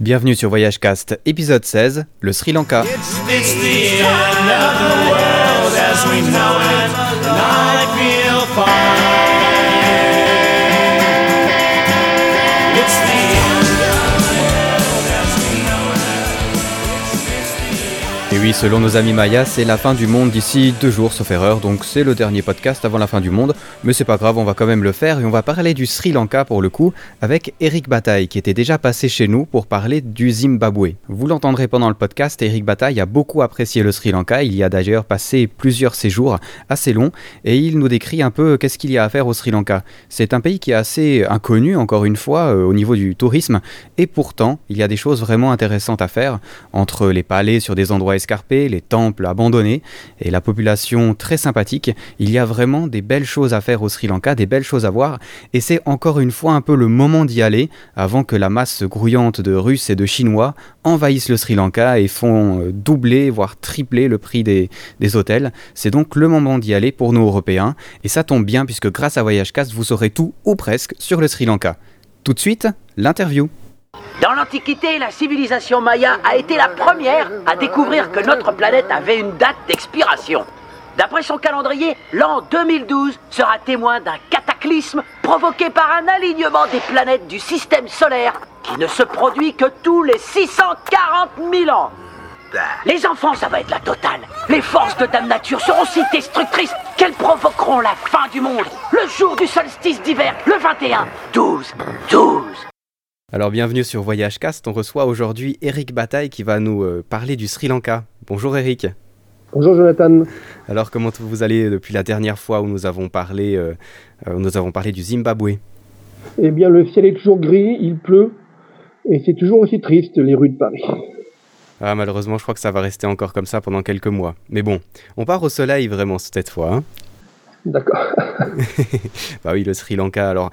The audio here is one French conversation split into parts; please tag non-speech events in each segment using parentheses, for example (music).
Bienvenue sur Voyage Cast, épisode 16, le Sri Lanka. Oui, selon nos amis mayas, c'est la fin du monde d'ici deux jours, sauf erreur, donc c'est le dernier podcast avant la fin du monde. Mais c'est pas grave, on va quand même le faire et on va parler du Sri Lanka pour le coup avec Eric Bataille qui était déjà passé chez nous pour parler du Zimbabwe. Vous l'entendrez pendant le podcast, Eric Bataille a beaucoup apprécié le Sri Lanka, il y a d'ailleurs passé plusieurs séjours assez longs et il nous décrit un peu qu'est-ce qu'il y a à faire au Sri Lanka. C'est un pays qui est assez inconnu, encore une fois, euh, au niveau du tourisme et pourtant il y a des choses vraiment intéressantes à faire entre les palais sur des endroits les temples abandonnés et la population très sympathique. Il y a vraiment des belles choses à faire au Sri Lanka, des belles choses à voir et c'est encore une fois un peu le moment d'y aller avant que la masse grouillante de Russes et de Chinois envahissent le Sri Lanka et font euh, doubler, voire tripler le prix des, des hôtels. C'est donc le moment d'y aller pour nous Européens et ça tombe bien puisque grâce à Voyage Cast, vous saurez tout ou presque sur le Sri Lanka. Tout de suite, l'interview. Dans l'Antiquité, la civilisation maya a été la première à découvrir que notre planète avait une date d'expiration. D'après son calendrier, l'an 2012 sera témoin d'un cataclysme provoqué par un alignement des planètes du système solaire qui ne se produit que tous les 640 000 ans. Les enfants, ça va être la totale. Les forces de Dame Nature seront si destructrices qu'elles provoqueront la fin du monde. Le jour du solstice d'hiver, le 21, 12, 12. Alors bienvenue sur Voyage Cast, on reçoit aujourd'hui Eric Bataille qui va nous euh, parler du Sri Lanka. Bonjour Eric. Bonjour Jonathan. Alors comment vous allez depuis la dernière fois où nous avons parlé, euh, euh, où nous avons parlé du Zimbabwe? Eh bien le ciel est toujours gris, il pleut et c'est toujours aussi triste les rues de Paris. Ah malheureusement je crois que ça va rester encore comme ça pendant quelques mois. Mais bon, on part au soleil vraiment cette fois. Hein D'accord. (laughs) bah oui le Sri Lanka alors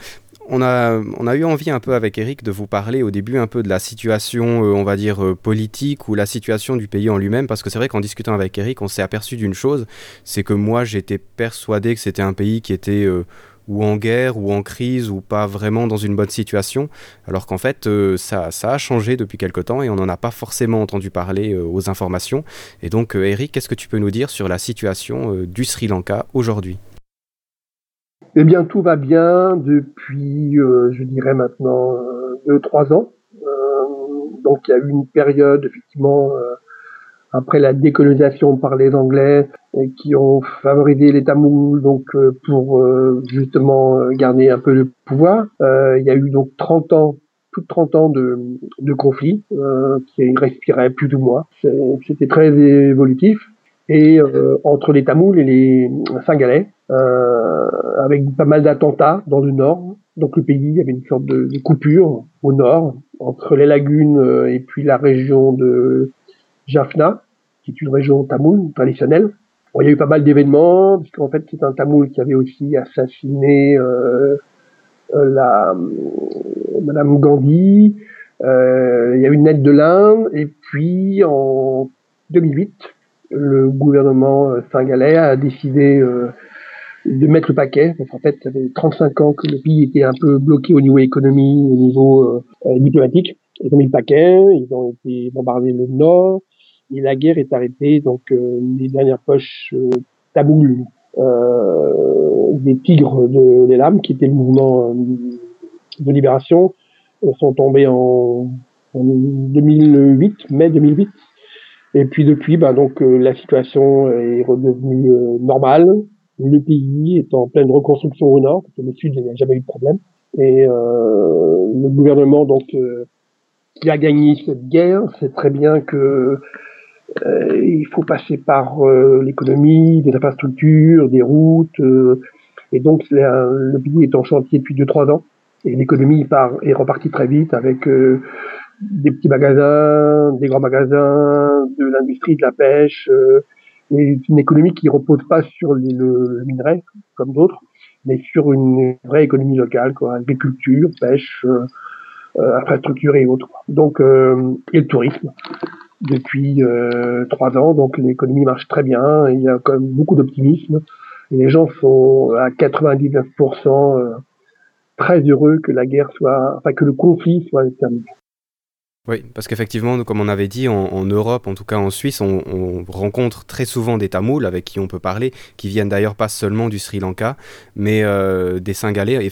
on a, eu envie un peu avec Eric de vous parler au début un peu de la situation, euh, on va dire, euh, politique ou la situation du pays en lui-même, parce que c'est vrai qu'en discutant avec Eric, on s'est aperçu d'une chose, c'est que moi j'étais persuadé que c'était un pays qui était euh, ou en guerre ou en crise ou pas vraiment dans une bonne situation, alors qu'en fait ça, ça, a changé depuis quelque temps et on n'en a pas forcément entendu parler aux informations. Et donc Eric, qu'est-ce que tu peux nous dire sur la situation du Sri Lanka aujourd'hui? Eh bien, tout va bien depuis, euh, je dirais maintenant, euh, deux, trois ans. Euh, donc, il y a eu une période, effectivement, après la décolonisation par les Anglais, qui ont favorisé les Tamouls, donc pour justement garder un peu le pouvoir. il y a eu donc 30 ans plus de 30 ans de, de conflit euh, qui respiraient plus ou moins. C'était très évolutif. Et euh, entre les Tamouls et les Singalais, euh, avec pas mal d'attentats dans le nord. Donc le pays avait une sorte de, coupure au nord entre les lagunes euh, et puis la région de Jaffna, qui est une région tamoule traditionnelle. Il y a eu pas mal d'événements, parce qu'en fait c'est un tamoul qui avait aussi assassiné euh, euh la Madame Gandhi. Euh, il y a eu une aide de l'Inde, et puis en 2008, le gouvernement singalais a décidé de mettre le paquet. Parce qu'en fait, ça fait 35 ans que le pays était un peu bloqué au niveau économie, au niveau euh, euh, diplomatique. Ils ont mis le paquet, ils ont été bombardés le nord, et la guerre est arrêtée. Donc euh, les dernières poches euh, taboules des tigres de l'Elam, qui était le mouvement de libération, sont tombés en, en 2008, mai 2008. Et puis depuis, bah, donc la situation est redevenue normale le pays est en pleine reconstruction au nord, parce que le sud, il n'y a jamais eu de problème. Et euh, le gouvernement, donc, euh, qui a gagné cette guerre, sait très bien que euh, il faut passer par euh, l'économie, des infrastructures, des routes. Euh, et donc, le pays est en chantier depuis 2-3 ans. Et l'économie est repartie très vite avec des petits magasins, des grands magasins, de l'industrie, de la pêche, et une économie qui repose pas sur les, le, minerai comme d'autres, mais sur une vraie économie locale, quoi, agriculture, pêche, euh, euh infrastructure et autres. Donc euh, et le tourisme depuis euh, trois ans, donc l'économie marche très bien. il y a quand même beaucoup d'optimisme. Les gens sont à 99% très heureux que la guerre soit, enfin que le conflit soit terminé. Oui, parce qu'effectivement, comme on avait dit, en, Europe, en tout cas en Suisse, on, rencontre très souvent des Tamouls avec qui on peut parler, qui viennent d'ailleurs pas seulement du Sri Lanka, mais euh, des Singalais.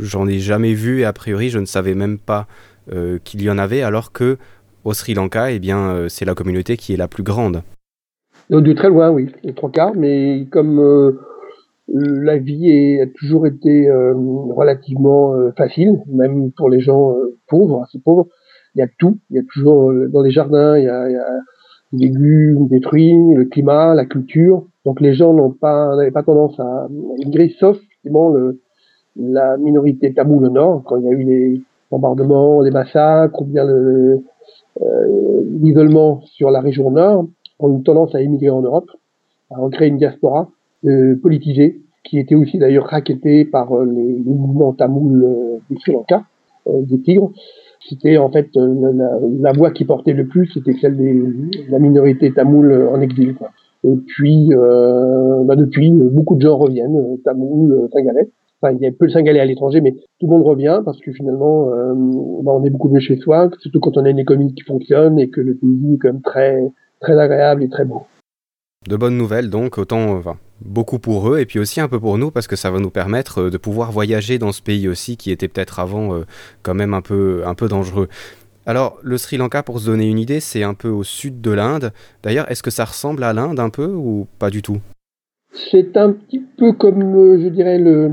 J'en ai jamais vu et a priori, je ne savais même pas euh, qu'il y en avait, alors que au Sri Lanka, eh bien, euh, c'est la communauté qui est la plus grande. De très loin, oui, les trois quarts, mais comme la vie a toujours été relativement facile, même pour les gens pauvres, assez pauvres y a tout. Il y a toujours euh, dans les jardins, il y a, il des légumes, des fruits, le climat, la culture. Donc les gens n'ont pas, n'avaient pas tendance à migrer, sauf effectivement la minorité tamoule au nord, quand il y a eu les bombardements, les massacres, ou bien euh, l'isolement sur la région nord, ont eu tendance à émigrer en Europe, à recréer une diaspora euh, politisée, qui était aussi d'ailleurs raquettée par euh, les, mouvements tamouls du Sri Lanka, des Tigres, c'était en fait euh, la, voix qui portait le plus, c'était celle de la minorité tamoule en exil. Quoi. Et puis, euh, bah depuis, beaucoup de gens reviennent, euh, tamoul, euh, singalais. Enfin, il y a peu de singalais à l'étranger, mais tout le monde revient parce que finalement, bah on est beaucoup mieux chez soi, surtout quand on a une économie qui fonctionne et que le pays est quand même très, très agréable et très beau. De bonnes nouvelles donc, autant enfin, beaucoup pour eux et puis aussi un peu pour nous parce que ça va nous permettre euh, de pouvoir voyager dans ce pays aussi qui était peut-être avant euh, quand même un peu, un peu dangereux. Alors le Sri Lanka, pour se donner une idée, c'est un peu au sud de l'Inde. D'ailleurs, est-ce que ça ressemble à l'Inde un peu ou pas du tout? C'est un petit peu comme, euh, je dirais, le,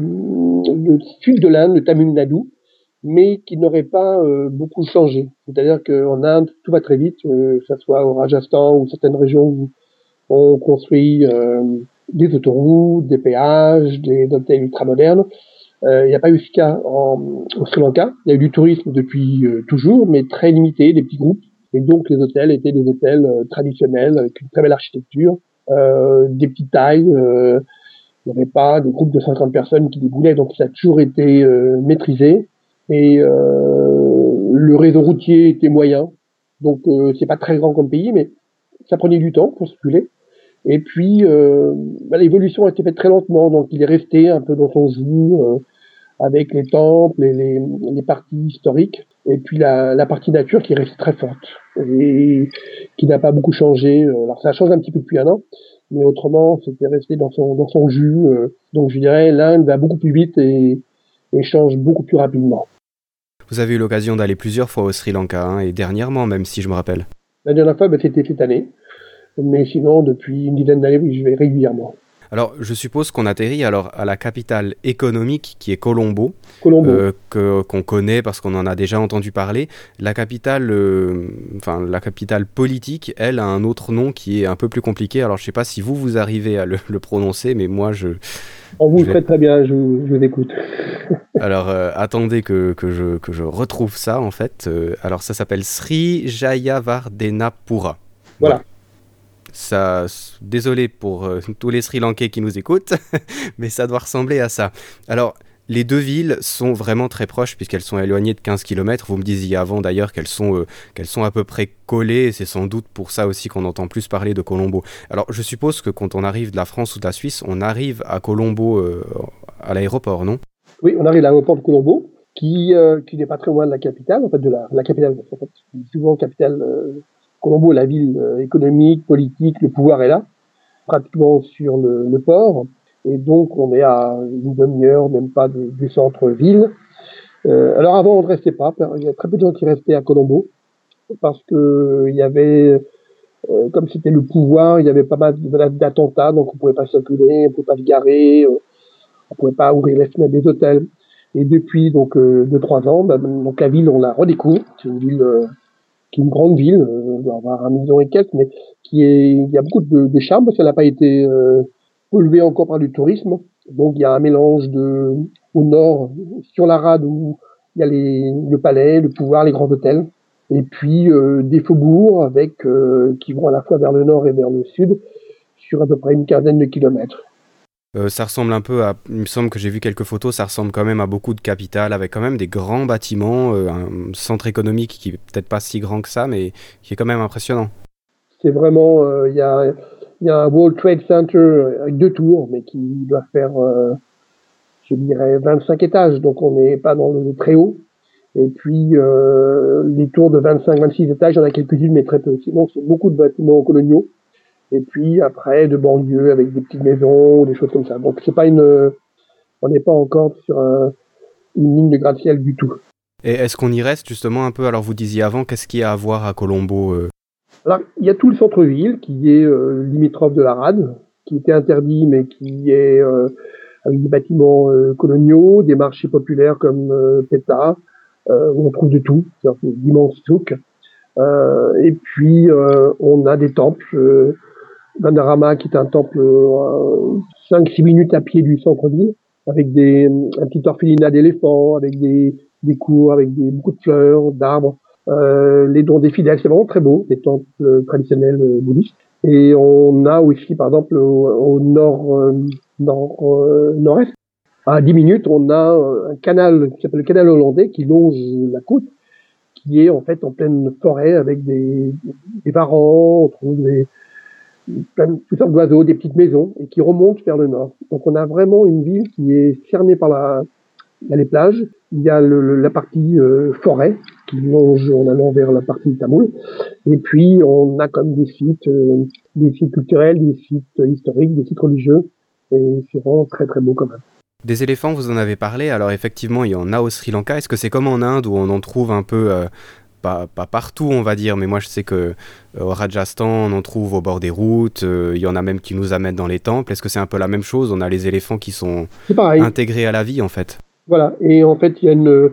sud de l'Inde, le Tamil Nadu, mais qui n'aurait pas beaucoup changé. C'est-à-dire qu'en Inde, tout va très vite, que ce soit au Rajasthan ou certaines régions où on construit des autoroutes, des péages, des hôtels ultramodernes. Euh, il n'y a pas eu ce cas en, au Sri Lanka. Il y a eu du tourisme depuis euh, toujours, mais très limité, des petits groupes. Et donc les hôtels étaient des hôtels traditionnels avec une très belle architecture, des petites tailles. il n'y avait pas des groupes de 50 personnes qui déboulaient, donc ça a toujours été maîtrisé. Et le réseau routier était moyen, donc c'est pas très grand comme pays, mais ça prenait du temps pour circuler. Et puis, euh, bah, l'évolution a été faite très lentement, donc il est resté un peu dans son jour, euh, avec les temples et les, les, parties historiques, et puis la, la, partie nature qui reste très forte et qui n'a pas beaucoup changé. Euh, alors ça change un petit peu depuis un an, mais autrement, c'était resté dans son, dans son jus. Donc je dirais, l'Inde va beaucoup plus vite et, et, change beaucoup plus rapidement. Vous avez eu l'occasion d'aller plusieurs fois au Sri Lanka, hein, et dernièrement même, si je me rappelle. La dernière fois, bah, c'était cette année. Mais sinon, depuis une dizaine d'années, je vais régulièrement. Alors, je suppose qu'on atterrit alors à la capitale économique qui est Colombo, Colombo. Euh, que qu'on connaît parce qu'on en a déjà entendu parler. La capitale, euh, enfin la capitale politique, elle a un autre nom qui est un peu plus compliqué. Alors, je sais pas si vous vous arrivez à le, (laughs) le prononcer, mais moi je. On vous le fait très bien, je vous, je vous écoute. (laughs) alors, euh, attendez que, que, je, que je retrouve ça en fait. Alors, ça s'appelle Sri Jayavardenapura. Voilà. voilà désolé pour euh, tous les Sri Lankais qui nous écoutent, (laughs) mais ça doit ressembler à ça. Alors, les deux villes sont vraiment très proches puisqu'elles sont éloignées de 15 km. Vous me disiez avant d'ailleurs qu'elles sont, euh, qu'elles sont à peu près collées. C'est sans doute pour ça aussi qu'on entend plus parler de Colombo. Alors je suppose que quand on arrive de la France ou de la Suisse, on arrive à Colombo euh, à l'aéroport, non? Oui, on arrive à l'aéroport de Colombo, qui, qui n'est pas très loin de la capitale, en fait, de la, la capitale, en fait, souvent capitale Colombo, la ville euh, économique, politique, le pouvoir est là, pratiquement sur le, port. Et donc, on est à une demi-heure, même pas du, centre-ville. Euh, alors avant, on ne restait pas. Il y a très peu de gens qui restaient à Colombo parce que il y avait, euh, comme c'était le pouvoir, il y avait pas mal d'attentats, donc on pouvait pas circuler, on pouvait pas se garer, euh, on pouvait pas ouvrir les fenêtres des hôtels. Et depuis donc euh, deux trois ans, bah, donc la ville, on la redécouvre. C'est une ville qui une grande ville, on doit avoir un million et quelques, mais qui est, il y a beaucoup de, de charme parce qu'elle n'a pas été euh, encore par du tourisme. Donc il y a un mélange de, au nord, sur la rade où il y a les, le palais, le pouvoir, les grands hôtels, et puis euh, des faubourgs avec euh, qui vont à la fois vers le nord et vers le sud sur à peu près une quinzaine de kilomètres. Euh, ça ressemble un peu à. Il me semble que j'ai vu quelques photos, ça ressemble quand même à beaucoup de capitales, avec quand même des grands bâtiments, euh, un centre économique qui est peut-être pas si grand que ça, mais qui est quand même impressionnant. C'est vraiment. Il y, a, un World Trade Center avec deux tours, mais qui doit faire, euh, je dirais, 25 étages, donc on n'est pas dans le très haut. Et puis les tours de 25-26 étages, il y en a quelques-unes, mais très peu. Sinon, c'est beaucoup de bâtiments coloniaux. Et puis après, de banlieues avec des petites maisons, des choses comme ça. Donc c'est pas une, on n'est pas encore sur une ligne de gratte-ciel du tout. Et est-ce qu'on y reste justement un peu? Alors vous disiez avant, qu'est-ce qu'il y a à voir à Colombo Alors il y a tout le centre-ville qui est limitrophe de la rade, qui était interdit mais qui est avec des bâtiments euh, coloniaux, des marchés populaires comme euh, Peta, euh, où on trouve de tout, d'immenses souks. et puis on a des temples, Vandarama qui est un temple 5-6 minutes à pied du centre-ville, avec des, un petit orphelinat d'éléphants, avec des, des cours, avec des, beaucoup de fleurs, d'arbres. Euh, les dons des fidèles, c'est vraiment très beau, des temples traditionnels bouddhistes. Et on a aussi, par exemple, au, nord, euh, nord euh, nord-est, à 10 minutes, on a un canal qui s'appelle le canal hollandais qui longe la côte, qui est en fait en pleine forêt avec des, des varans, on trouve des, plein, toutes sortes d'oiseaux, des petites maisons, et qui remonte vers le nord. Donc on a vraiment une ville qui est cernée par la, il y a les plages, il y a le, la partie euh, forêt qui longe en allant vers la partie Tamoul, et puis on a comme des sites, euh, des sites culturels, des sites historiques, des sites religieux, et c'est vraiment très très beau quand même. Des éléphants, vous en avez parlé, alors effectivement il y en a au Sri Lanka, est-ce que c'est comme en Inde où on en trouve un peu... Euh, pas, pas, partout, on va dire, mais moi je sais que au Rajasthan, on en trouve au bord des routes, il y en a même qui nous amènent dans les temples. Est-ce que c'est un peu la même chose? On a les éléphants qui sont intégrés à la vie en fait voilà. Et en fait, il y a une,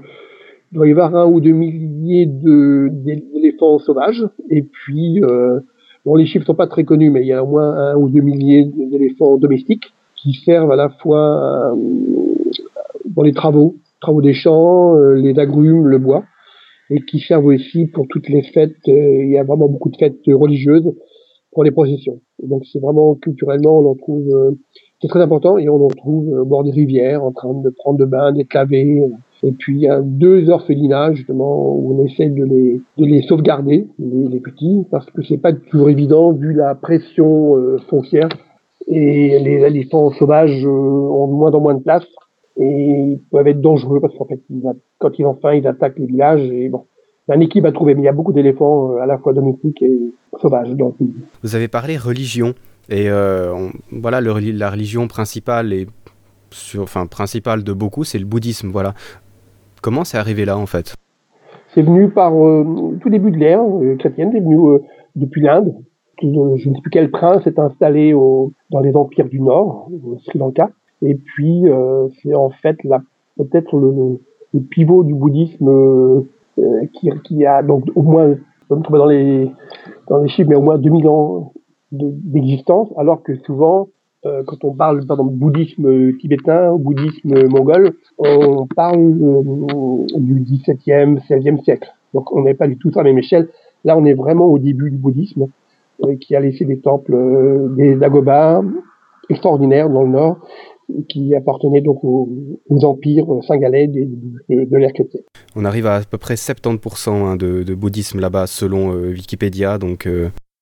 il doit y avoir un ou deux milliers de, d'éléphants sauvages. Et puis, euh, bon, les chiffres sont pas très connus, mais il y a au moins un ou deux milliers d'éléphants domestiques qui servent à la fois euh, dans les travaux, travaux des champs, euh, les agrumes, le bois, et qui servent aussi pour toutes les fêtes. il y a vraiment beaucoup de fêtes religieuses pour les processions. donc c'est vraiment culturellement, on en trouve c'est très important et on en trouve au bord des rivières en train de prendre de bains, d'être lavés. Et puis il y a deux orphelinats justement où on essaie de les, de les sauvegarder, les, petits, parce que c'est pas toujours évident vu la pression euh, foncière. Et les éléphants sauvages euh, ont de moins en moins de place et peuvent être dangereux parce qu'en fait, quand ils faim, ils attaquent les villages et bon. Un équipe à trouver, mais il y a beaucoup d'éléphants euh, à la fois domestiques et sauvages pays. Vous avez parlé religion. Et euh, voilà, la religion principale et sur, enfin principale de beaucoup, c'est le bouddhisme. Voilà. Comment c'est arrivé là en fait? C'est venu par euh, tout début de l'ère euh, chrétienne, c'est venu depuis l'Inde. je ne sais plus quel prince s'est installé au, dans les empires du Nord, au Sri Lanka. Et puis c'est en fait peut-être le, le, pivot du bouddhisme qui, qui, a donc au moins, on trouver dans les dans les chiffres, mais au moins 2000 ans d'existence, alors que souvent, euh, quand on parle par exemple bouddhisme tibétain ou bouddhisme mongol, on parle euh, du 17e, 16e siècle. Donc on n'est pas du tout à la même échelle. Là, on est vraiment au début du bouddhisme, euh, qui a laissé des temples, des dagobas extraordinaires dans le nord, qui appartenaient donc aux, empires singalais de, de, l'ère chrétienne. On arrive à à peu près 70% hein, de, de, bouddhisme là-bas, selon Wikipédia, donc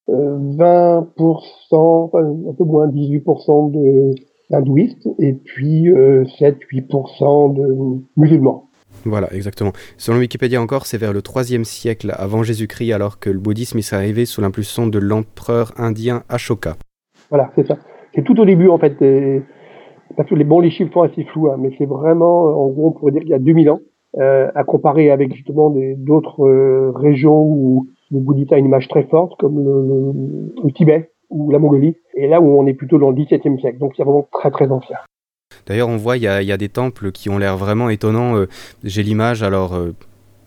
20%, un peu moins 18% de d'hindouistes et puis 7-8% euh, de musulmans. Voilà, exactement. Selon Wikipédia encore, c'est vers le 3e siècle avant Jésus-Christ, alors que le bouddhisme est arrivé sous l'impulsion de l'empereur indien Ashoka. Voilà, c'est ça. C'est tout au début, en fait. Parce que les, bon, les chiffres sont assez flous, hein, mais c'est vraiment, en gros, on pourrait dire qu'il y a 2000 ans, euh, à comparer avec justement d'autres euh, régions où le bouddhisme a une image très forte, comme le, Tibet ou la Mongolie, et là où on est plutôt dans le XVIIe siècle. Donc c'est vraiment très très ancien. D'ailleurs, on voit, il y, a, des temples qui ont l'air vraiment étonnants. Euh, j'ai l'image, alors, euh,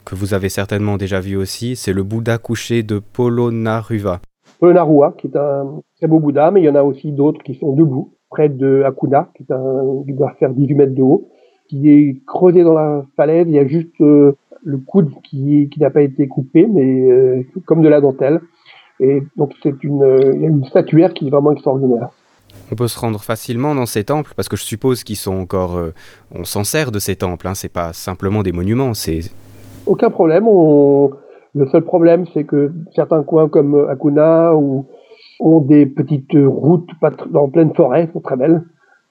que vous avez certainement déjà vu aussi, c'est le Bouddha couché de Polonaruva. Polonarua, qui est un très beau Bouddha, mais il y en a aussi d'autres qui sont debout, près de Akuna, qui, est un, qui doit faire 18 mètres de haut, qui est creusé dans la falaise. Il y a juste euh, le coude qui, qui n'a pas été coupé, mais euh, comme de la dentelle. Et donc c'est une, a une statuaire qui est vraiment extraordinaire. On peut se rendre facilement dans ces temples parce que je suppose qu'ils sont encore, euh, on s'en sert de ces temples. Hein, c'est pas simplement des monuments, c'est. Aucun problème. Le seul problème, c'est que certains coins comme Akuna ou ont des petites routes en pleine forêt, sont très belles,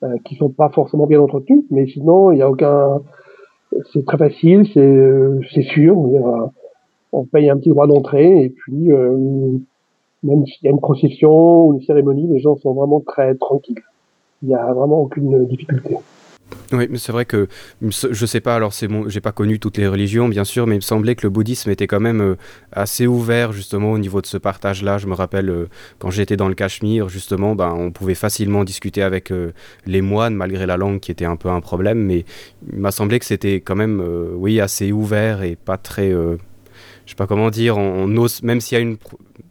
euh, qui sont pas forcément bien entretenues, mais sinon il n'y a aucun c'est très facile, c'est sûr. On paye un petit droit d'entrée et puis même s'il y a une procession ou une cérémonie, les gens sont vraiment très tranquilles. Il n'y a vraiment aucune difficulté. Oui, mais c'est vrai que je sais pas. Alors, c'est bon, j'ai pas connu toutes les religions, bien sûr, mais il me semblait que le bouddhisme était quand même euh, assez ouvert justement au niveau de ce partage-là. Je me rappelle euh, quand j'étais dans le Cachemire, justement, ben, on pouvait facilement discuter avec euh, les moines malgré la langue qui était un peu un problème, mais il m'a semblé que c'était quand même, oui, assez ouvert et pas très je sais pas comment dire, on, ose, même s'il y a une,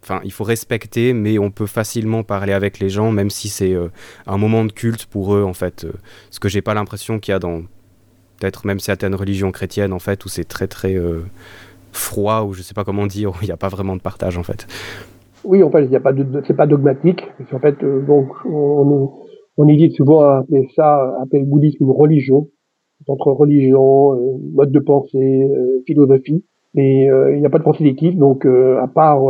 enfin, il faut respecter, mais on peut facilement parler avec les gens, même si c'est euh, un moment de culte pour eux, en fait. Euh, ce que j'ai pas l'impression qu'il y a dans peut-être même certaines religions chrétiennes, en fait, où c'est très très euh, froid, ou je sais pas comment dire, où (laughs) il n'y a pas vraiment de partage, en fait. Oui, en fait, il y a pas de, c'est pas dogmatique. En fait, donc, on, on évite souvent à appeler ça, appeler le bouddhisme une religion, entre religion, mode de pensée, philosophie. Et il n'y a pas de pensée d'équipe, donc à part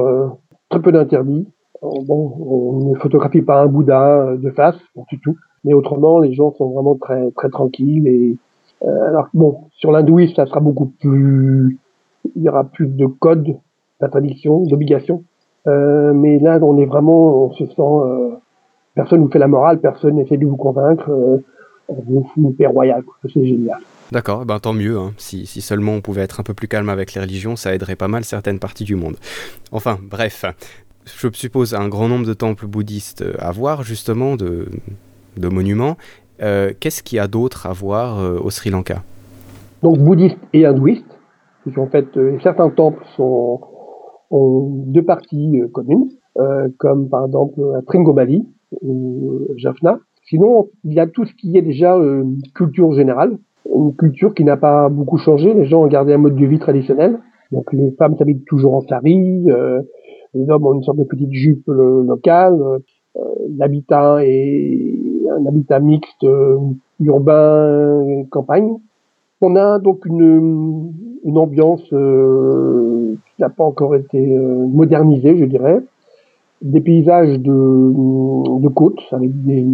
très peu d'interdits. Bon, on ne photographie pas un Bouddha de face, du tout. Mais autrement, les gens sont vraiment très très tranquilles. Et euh, alors bon, sur l'hindouisme, ça sera beaucoup plus, il y aura plus de codes, d'interdictions, d'obligations. Euh, mais là, on est vraiment, on se sent, euh, personne nous fait la morale, personne n'essaie de vous convaincre. Euh, on vous paix royale, c'est génial. D'accord, ben tant mieux. Hein. Si, si, seulement on pouvait être un peu plus calme avec les religions, ça aiderait pas mal certaines parties du monde. Enfin, bref, je suppose un grand nombre de temples bouddhistes à voir, justement, de, de monuments. Euh, qu'est-ce qu'il y a d'autre à voir euh, au Sri Lanka? Donc bouddhistes et hindouistes. En fait, euh, certains temples sont, ont deux parties communes, comme par exemple à Tringomali ou Jaffna. Sinon, il y a tout ce qui est déjà culture générale, une culture qui n'a pas beaucoup changé. Les gens ont gardé un mode de vie traditionnel. Donc les femmes s'habitent toujours en sari, euh, les hommes ont une sorte de petite jupe locale. Euh, l'habitat est un habitat mixte euh, urbain campagne. On a donc une, une ambiance euh, qui n'a pas encore été euh, modernisée, je dirais. Des paysages de, de côtes avec des,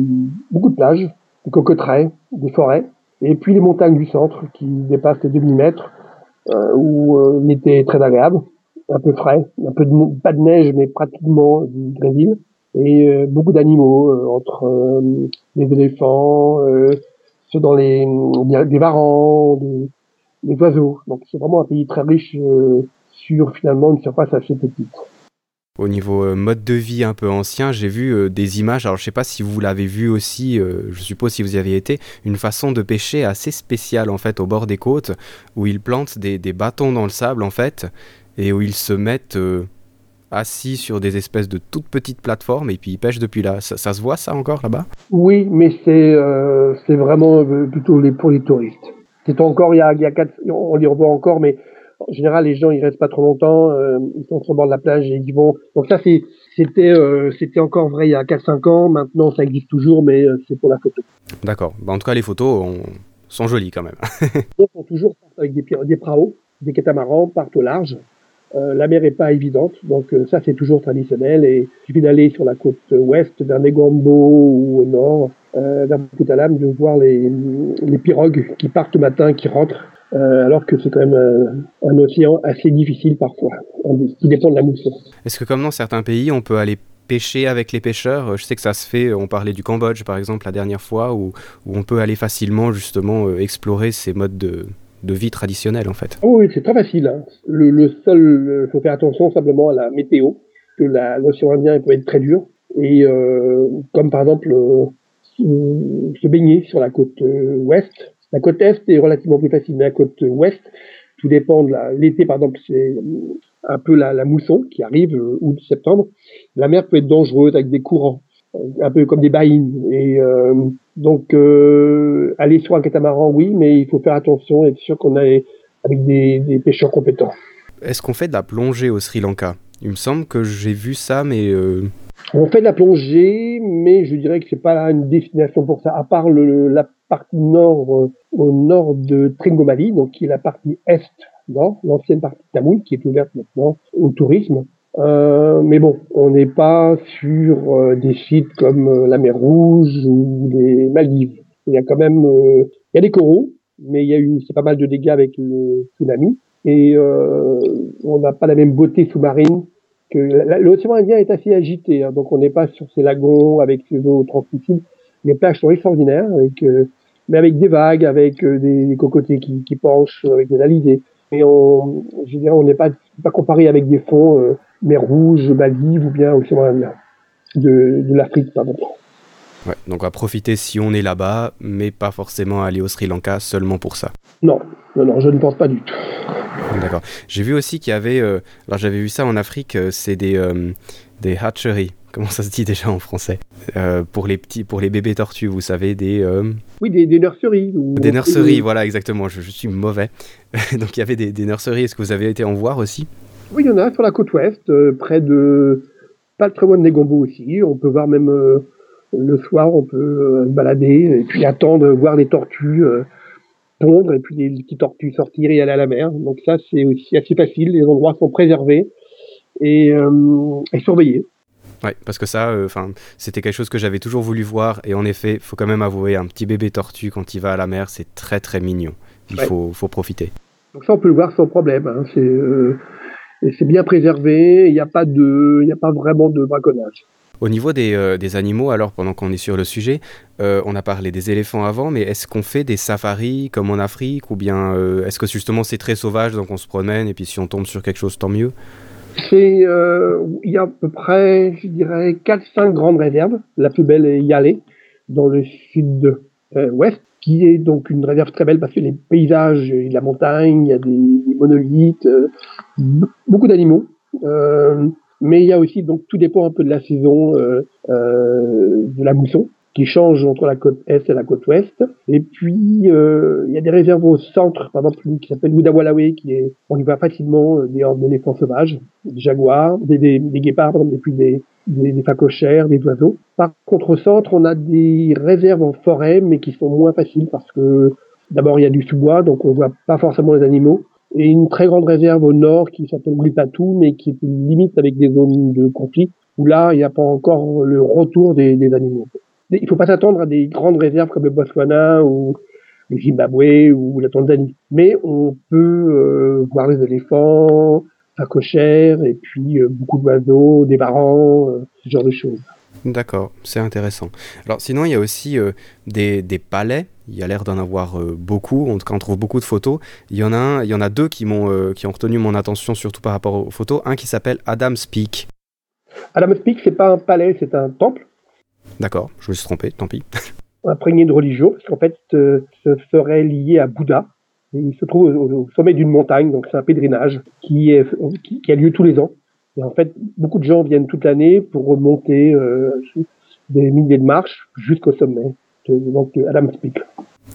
beaucoup de plages, des cocoteraies, des forêts. Et puis les montagnes du centre qui dépassent les 2000 mètres, euh, où euh, l'été est très agréable, un peu frais, un peu de, pas de neige mais pratiquement du Brésil, et euh, beaucoup d'animaux entre les éléphants, ceux dans les des varans, des, des oiseaux. Donc c'est vraiment un pays très riche sur finalement une surface assez petite au niveau euh, mode de vie un peu ancien, j'ai vu euh, des images, alors je sais pas si vous l'avez vu aussi, euh, je suppose si vous y avez été, une façon de pêcher assez spéciale en fait au bord des côtes, où ils plantent des, bâtons dans le sable en fait, et où ils se mettent assis sur des espèces de toutes petites plateformes, et puis ils pêchent depuis là. Ça, se voit ça encore là-bas? Oui, mais c'est vraiment plutôt pour les touristes. C'est encore, il y a, y a quatre, on les revoit encore, mais en général, les gens ils restent pas trop longtemps, euh, ils sont sur le bord de la plage et ils vont. Donc ça c'est c'était euh, c'était encore vrai il y a 4-5 ans. Maintenant ça existe toujours, mais euh, c'est pour la photo. D'accord. Bah, en tout cas les photos sont jolies quand même. (laughs) ils sont toujours avec des, des praos, des catamarans partent au large. la mer est pas évidente, donc ça c'est toujours traditionnel. Et il suffit d'aller sur la côte ouest, vers Negombo ou au nord, vers Putalam, de voir les, les pirogues qui partent le matin, qui rentrent euh, alors que c'est quand même un, un, océan assez difficile parfois, qui dépend de la mousson. Est-ce que comme dans certains pays, on peut aller pêcher avec les pêcheurs? Je sais que ça se fait, on parlait du Cambodge par exemple la dernière fois, où, où on peut aller facilement justement euh, explorer ces modes de, de vie traditionnels en fait. oui, c'est très facile. Hein. Le, le, seul, il faut faire attention simplement à la météo, que l'océan Indien peut être très dur. Et euh, comme par exemple euh, se baigner sur la côte euh, ouest, la côte est est relativement plus facile, mais la côte ouest, tout dépend de l'été, par exemple, c'est un peu la, mousson qui arrive euh, août-septembre. La mer peut être dangereuse avec des courants, euh, un peu comme des baïnes. Et euh, donc, aller sur un catamaran, oui, mais il faut faire attention et être sûr qu'on est avec des, des pêcheurs compétents. Est-ce qu'on fait de la plongée au Sri Lanka? Il me semble que j'ai vu ça, mais on fait de la plongée, mais je dirais que c'est pas une destination pour ça. À part le, la partie nord, euh, au nord de Tringomali, donc qui est la partie est, l'ancienne partie Tamoul, qui est ouverte maintenant au tourisme. Euh, mais bon, on n'est pas sur euh, des sites comme la mer Rouge ou les Maldives. Il y a quand même, il y a des coraux, mais il y a eu c'est pas mal de dégâts avec le tsunami et euh, on n'a pas la même beauté sous-marine que l'océan Indien est assez agité, hein, donc on n'est pas sur ces lagons avec ces eaux transmissibles. Les plages sont extraordinaires, avec, euh, mais avec des vagues, avec euh, des, cocotiers qui, qui, penchent, avec des alizés. Et on, je dirais, on n'est pas, pas comparé avec des fonds euh, mer Rouge, Maldives ou bien océan Indien de, de l'Afrique, pardon. Ouais, donc on va profiter si on est là-bas, mais pas forcément aller au Sri Lanka seulement pour ça. Non, non, non, je ne pense pas du tout. D'accord. J'ai vu aussi qu'il y avait, euh, alors j'avais vu ça en Afrique, euh, c'est des, euh, des hatcheries. Comment ça se dit déjà en français Pour les petits, pour les bébés tortues, vous savez, des. Oui, des, des nurseries. Des nurseries, voilà, exactement. Je, suis mauvais. (laughs) donc il y avait des, des nurseries. Est-ce que vous avez été en voir aussi? Oui, il y en a sur la côte ouest, près de. Pas très loin de Negombo aussi. On peut voir même le soir, on peut se balader et puis attendre, voir les tortues pondre et puis les petites tortues sortir et aller à la mer. Donc ça, c'est aussi assez facile. Les endroits sont préservés et, euh, et surveillés. Ouais, parce que ça, euh, enfin, c'était quelque chose que j'avais toujours voulu voir. Et en effet, faut quand même avouer, un petit bébé tortue quand il va à la mer, c'est très très mignon. Il faut, faut profiter. Donc ça, on peut le voir sans problème. Hein. C'est euh, c'est bien préservé. Il n'y a pas de, il n'y a pas vraiment de braconnage. Au niveau euh, des, animaux, alors pendant qu'on est sur le sujet, on a parlé des éléphants avant, mais est-ce qu'on fait des safaris comme en Afrique ou bien est-ce que justement c'est très sauvage donc on se promène et puis si on tombe sur quelque chose tant mieux? Il y a à peu près, je dirais, 4-5 grandes réserves. La plus belle est Yalé, dans le sud-ouest, qui est donc une réserve très belle parce que les paysages, il y a la montagne, il y a des monolithes, beaucoup d'animaux. Mais il y a aussi, donc tout dépend un peu de la saison euh, euh, de la mousson qui change entre la côte est et la côte ouest. Et puis, euh, il y a des réserves au centre, par exemple, qui s'appelle Moudawalawe, qui est, on y va facilement euh, des hordes d'éléphants sauvages, des jaguars, des, guépards, et puis des, des, des phacochères, des oiseaux. Par contre, au centre, on a des réserves en forêt, mais qui sont moins faciles parce que d'abord, il y a du sous-bois, donc on voit pas forcément les animaux et une très grande réserve au nord qui s'appelle Gripatou, mais qui est limite avec des zones de conflit, où là, il n'y a pas encore le retour des, des animaux. Il ne faut pas s'attendre à des grandes réserves comme le Botswana ou le Zimbabwe ou la Tanzanie. Mais on peut euh, voir les éléphants, la cochère, et puis euh, beaucoup d'oiseaux, des varans, euh, ce genre de choses. D'accord, c'est intéressant. Alors sinon, il y a aussi euh, des, des, palais. Il y a l'air d'en avoir beaucoup. En tout cas, on trouve beaucoup de photos. Il y en a, un, il y en a deux qui m'ont qui ont retenu mon attention, surtout par rapport aux photos. Un qui s'appelle Adam's Peak. Adam's Peak, c'est pas un palais, c'est un temple. D'accord, je me suis trompé, tant pis. (laughs) Imprégné de religion, parce qu'en fait, ce serait lié à Bouddha. il se trouve au, sommet d'une montagne, donc c'est un pèlerinage qui, est, qui a lieu tous les ans. Et en fait, beaucoup de gens viennent toute l'année pour remonter euh, des milliers de marches jusqu'au sommet, de, donc Adam's Peak.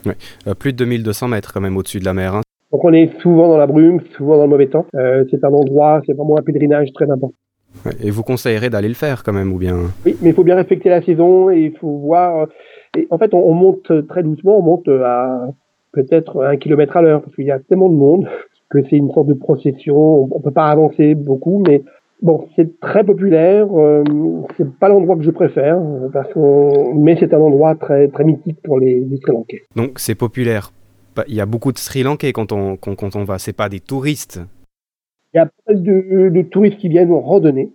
Euh, plus de 2200 mètres quand même au-dessus de la mer. Hein. Donc on est souvent dans la brume, souvent dans le mauvais temps. Euh, c'est un endroit, c'est vraiment un pèlerinage très important. Et vous conseillerez d'aller le faire quand même, ou bien? Oui, mais il faut bien respecter la saison et il faut voir. Et en fait, on, on monte très doucement, on monte à peut-être un kilomètre à l'heure parce qu'il y a tellement de monde (laughs) que c'est une sorte de procession. On, ne peut pas avancer beaucoup, mais Bon, c'est très populaire. Euh, c'est pas l'endroit que je préfère, parce mais c'est un endroit très très mythique pour les, Sri Lankais. Donc c'est populaire. Il y a beaucoup de Sri Lankais quand on quand, on va. C'est pas des touristes. Il y a pas de, de touristes qui viennent en randonnée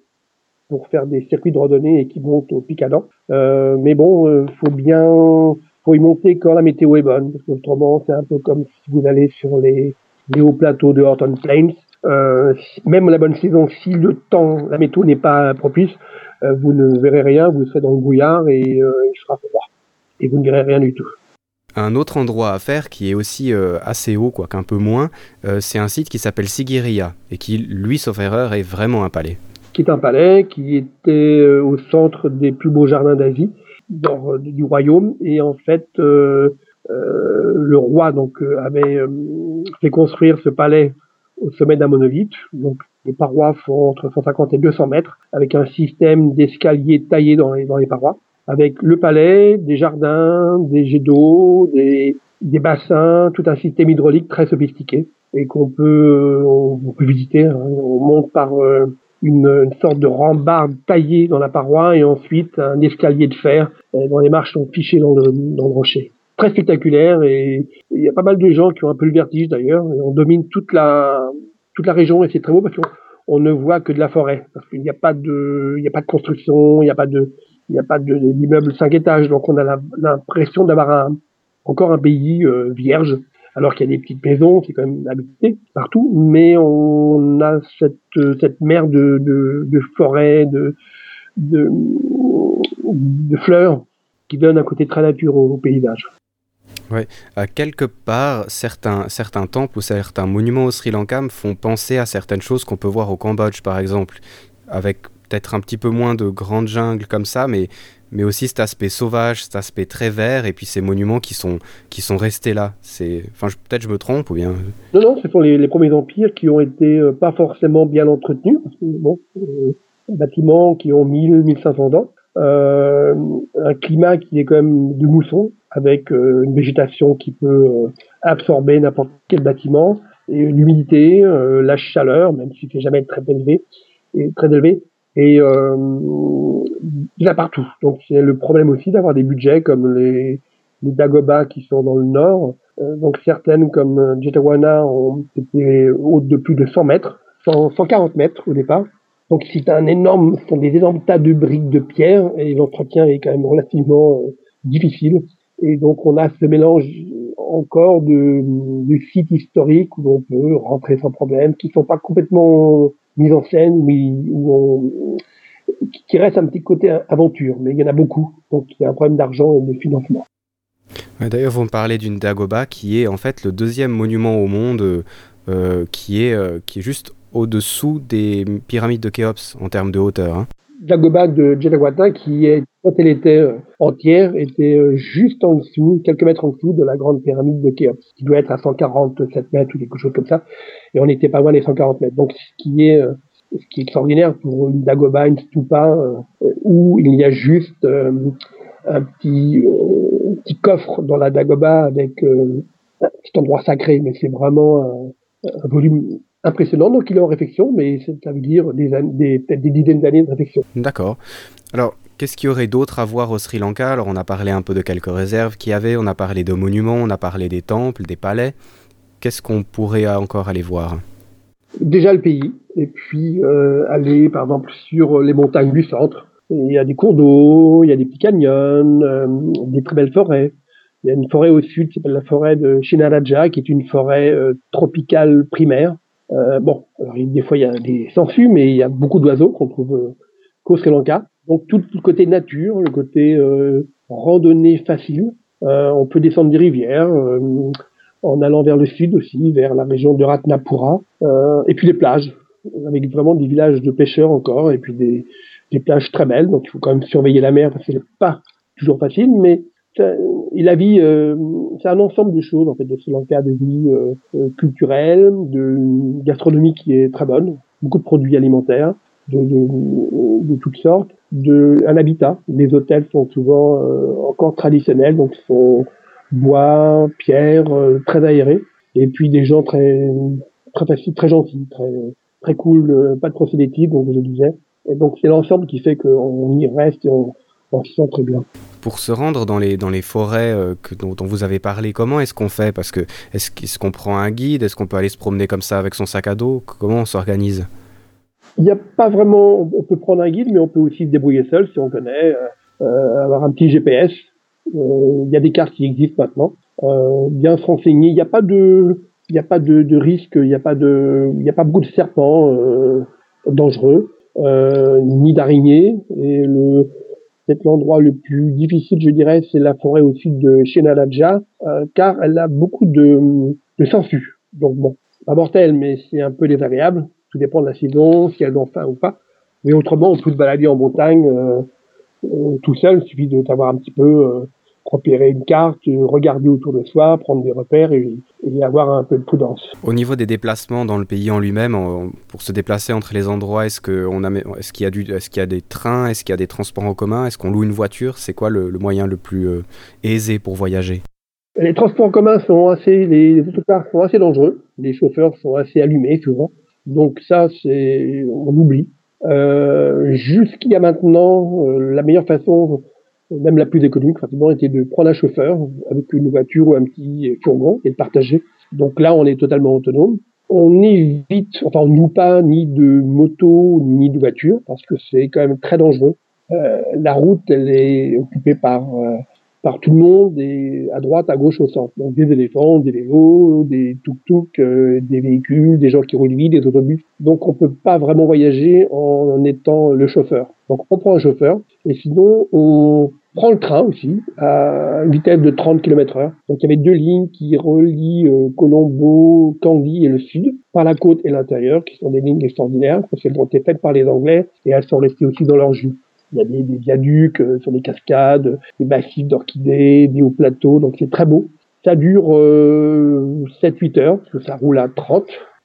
pour faire des circuits de randonnée et qui montent au Picador. Euh, mais bon, euh, faut bien faut y monter quand la météo est bonne, parce qu'autrement c'est un peu comme si vous allez sur les, les hauts plateaux de Horton Plains euh, même la bonne saison, si le temps, la météo n'est pas propice, euh, vous ne verrez rien, vous serez dans le brouillard et euh, il sera froid. Et vous ne verrez rien du tout. Un autre endroit à faire qui est aussi assez haut, quoique un peu moins, c'est un site qui s'appelle Sigiriya et qui, lui, sauf erreur, est vraiment un palais. Qui est un palais qui était au centre des plus beaux jardins d'Asie, du royaume. Et en fait, le roi donc avait fait construire ce palais au sommet d'un monolithe. Donc les parois font entre 150 et 200 mètres, avec un système d'escaliers taillés dans les parois, avec le palais, des jardins, des jets d'eau, des, des bassins, tout un système hydraulique très sophistiqué et qu'on peut, on, peut visiter. Hein. On monte par euh, une, une, sorte de rambarde taillée dans la paroi et ensuite un escalier de fer euh, dont les marches sont fichées dans le, dans le rocher. très spectaculaire et il y a pas mal de gens qui ont un peu le vertige d'ailleurs. On domine toute la toute la région et c'est très beau parce qu'on ne voit que de la forêt parce qu'il n'y a pas de il y a pas de construction, il n'y a pas de il n'y a pas d'immeuble 5 étages donc on a l'impression d'avoir un, encore un pays euh, vierge alors qu'il y a des petites maisons, c'est quand même habité partout, mais on a cette, cette mer de, de, de forêt, de, fleurs qui donne un côté très naturel au, paysage. Oui, à quelque part, certains, certains temples ou certains monuments au Sri Lanka me font penser à certaines choses qu'on peut voir au Cambodge, par exemple, avec peut-être un petit peu moins de grandes jungles comme ça, mais, mais aussi cet aspect sauvage, cet aspect très vert, et puis ces monuments qui sont, qui sont restés là. C'est, peut-être je me trompe ou bien. Non, non, ce sont les, premiers empires qui ont été euh, pas forcément bien entretenus, parce que, euh, bâtiments qui ont 1000, 1500 ans. Euh, un climat qui est quand même de mousson, avec euh, une végétation qui peut euh, absorber n'importe quel bâtiment, et l'humidité, la chaleur, même ne fait jamais très élevé, et très élevé, et il y a partout. Donc c'est le problème aussi d'avoir des budgets comme les, les Dagoba qui sont dans le nord. donc certaines comme Jetawana ont été hautes de plus de 100 mètres, 140 mètres au départ. Donc c'est un énorme, ce sont des énormes tas de briques de pierre et l'entretien est quand même relativement euh, difficile. Et donc on a ce mélange encore de, de, sites historiques où on peut rentrer sans problème, qui sont pas complètement mis en scène, où qui reste un petit côté aventure. Mais il y en a beaucoup, donc il y a un problème d'argent et de financement. D'ailleurs, vous me parlez d'une Dagoba qui est en fait le deuxième monument au monde euh, qui, est, euh, qui est juste au-dessous des pyramides de Khéops en termes de hauteur. Hein. Dagoba de Jetagwata, qui est, quand elle était euh, entière, était euh, juste en dessous, quelques mètres en dessous de la grande pyramide de Khéops, qui doit être à 147 mètres ou quelque chose comme ça. Et on n'était pas loin des 140 mètres. Donc, ce qui est, euh, ce qui est extraordinaire pour une Dagoba, une stupa, où il y a juste un petit, coffre dans la Dagoba avec un endroit sacré, mais c'est vraiment un volume impressionnant. Donc il est en réflexion, mais ça veut dire des, des, peut-être des dizaines d'années de réflexion. D'accord. Alors, qu'est-ce qu'il y aurait d'autre à voir au Sri Lanka? Alors, on a parlé un peu de quelques réserves qu'il y avait, on a parlé de monuments, on a parlé des temples, des palais. Qu'est-ce qu'on pourrait encore aller voir? Déjà le pays, et puis euh, aller par exemple sur les montagnes du centre. Il y a des cours d'eau, il y a des petits canyons, euh, des très belles forêts. Il y a une forêt au sud qui s'appelle la forêt de Shinaraja, qui est une forêt euh, tropicale primaire, euh, bon, alors, des fois il y a des sangsues, mais il y a beaucoup d'oiseaux qu'on trouve euh, qu'au Sri Lanka. Donc tout le côté nature, le côté euh, randonnée facile. Euh, on peut descendre des rivières en allant vers le sud aussi, vers la région de Ratnapura, et puis les plages, avec vraiment des villages de pêcheurs encore, et puis des, des plages très belles. Donc il faut quand même surveiller la mer parce que c'est pas toujours facile, mais et la vie, euh, c'est un ensemble de choses en fait de Sri Lanka, de vie euh, euh, culturelle, de gastronomie qui est très bonne, beaucoup de produits alimentaires de, de, de toutes sortes, de un habitat. Les hôtels sont souvent encore traditionnels, donc sont bois, pierre, très aérés, et puis des gens très très faciles, très gentils, très très cool, pas de procédétique, donc je disais. Et donc c'est l'ensemble qui fait qu'on y reste et on, on s'y sent très bien pour se rendre dans les, dans les forêts euh, que, dont, vous avez parlé, comment est-ce qu'on fait? Parce que est-ce qu'on prend un guide? Est-ce qu'on peut aller se promener comme ça avec son sac à dos? Comment on s'organise? Il n'y a pas vraiment. On peut prendre un guide, mais on peut aussi se débrouiller seul si on connaît, euh, euh, avoir un petit GPS. Il y a des cartes qui existent maintenant. bien se renseigner. Il n'y a pas de. Il n'y a pas de, de risque, il n'y a pas de, il a pas beaucoup de serpents dangereux, ni d'araignées. Et le, peut l'endroit le plus difficile, je dirais, c'est la forêt au sud de Shenalaja, euh, car elle a beaucoup de, de sangsues. Donc bon, pas mortel, mais c'est un peu désagréable. Tout dépend de la saison, si elles ont faim ou pas. Mais autrement, on peut se balader en montagne euh, euh, tout seul. Il suffit de t'avoir un petit peu repérer une carte, regarder autour de soi, prendre des repères et, avoir un peu de prudence. Au niveau des déplacements dans le pays en lui-même, pour se déplacer entre les endroits, est-ce qu'il y, a est y a des trains, est-ce qu'il y a des transports en commun, est-ce qu'on loue une voiture C'est quoi le, moyen le plus euh, aisé pour voyager? Les transports en commun sont assez, les, autocars sont assez dangereux, les chauffeurs sont assez allumés souvent, donc ça c'est, on oublie. Euh, Jusqu'il y a maintenant, euh, la meilleure façon même la plus économique, pratiquement, était de prendre un chauffeur avec une voiture ou un petit fourgon et de partager. Donc là, on est totalement autonome. On évite, enfin, on ne loue pas ni de moto ni de voiture parce que c'est quand même très dangereux. Euh, la route, elle est occupée par euh, par tout le monde et à droite, à gauche, au centre. Donc des éléphants, des vélos, des tuk-tuk, euh, des véhicules, des gens qui roulent vite, des autobus. Donc on peut pas vraiment voyager en étant le chauffeur. Donc on prend un chauffeur et sinon on prend le train aussi à une vitesse de 30 km heure. Donc il y avait deux lignes qui relient euh, Colombo, Candy et le sud par la côte et l'intérieur qui sont des lignes extraordinaires parce qu'elles ont été faites par les Anglais et elles sont restées aussi dans leur jus. Il y a des, viaducs euh, sur des cascades, des massifs d'orchidées, des hauts plateaux, donc c'est très beau. Ça dure euh, 7-8 heures, parce que ça roule à 30,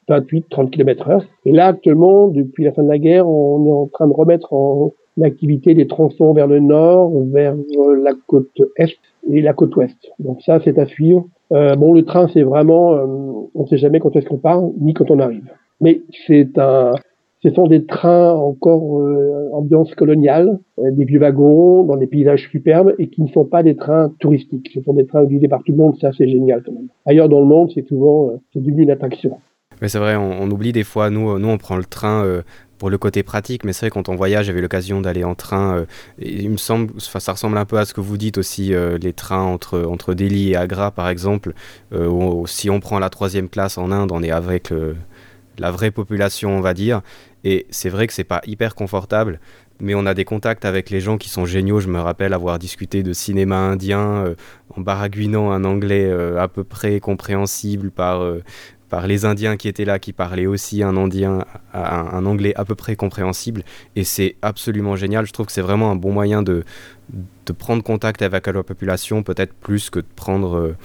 28, 30 km heure. Et là, actuellement, depuis la fin de la guerre, on est en train de remettre en activité des tronçons vers le nord, vers euh, la côte est et la côte ouest. Donc ça, c'est à suivre. Euh, bon, le train, c'est vraiment, euh, on ne sait jamais quand est-ce qu'on part, ni quand on arrive. Mais c'est un, ce sont des trains encore ambiance coloniale, des vieux wagons dans des paysages superbes et qui ne sont pas des trains touristiques. Ce sont des trains utilisés par tout le monde, ça c'est génial quand même. Ailleurs dans le monde, c'est souvent c'est devenu une attraction. Mais c'est vrai, on, oublie des fois, nous, nous on prend le train pour le côté pratique, mais c'est vrai quand on voyage, j'avais l'occasion d'aller en train. il me semble, ça ressemble un peu à ce que vous dites aussi, les trains entre entre Delhi et Agra par exemple. si on prend la troisième classe en Inde, on est avec la vraie population, on va dire. Et c'est vrai que c'est pas hyper confortable, mais on a des contacts avec les gens qui sont géniaux. Je me rappelle avoir discuté de cinéma indien euh, en baragouinant un anglais euh, à peu près compréhensible par, euh, par les Indiens qui étaient là, qui parlaient aussi un, indien, un, anglais à peu près compréhensible. Et c'est absolument génial. Je trouve que c'est vraiment un bon moyen de, de prendre contact avec la population, peut-être plus que de prendre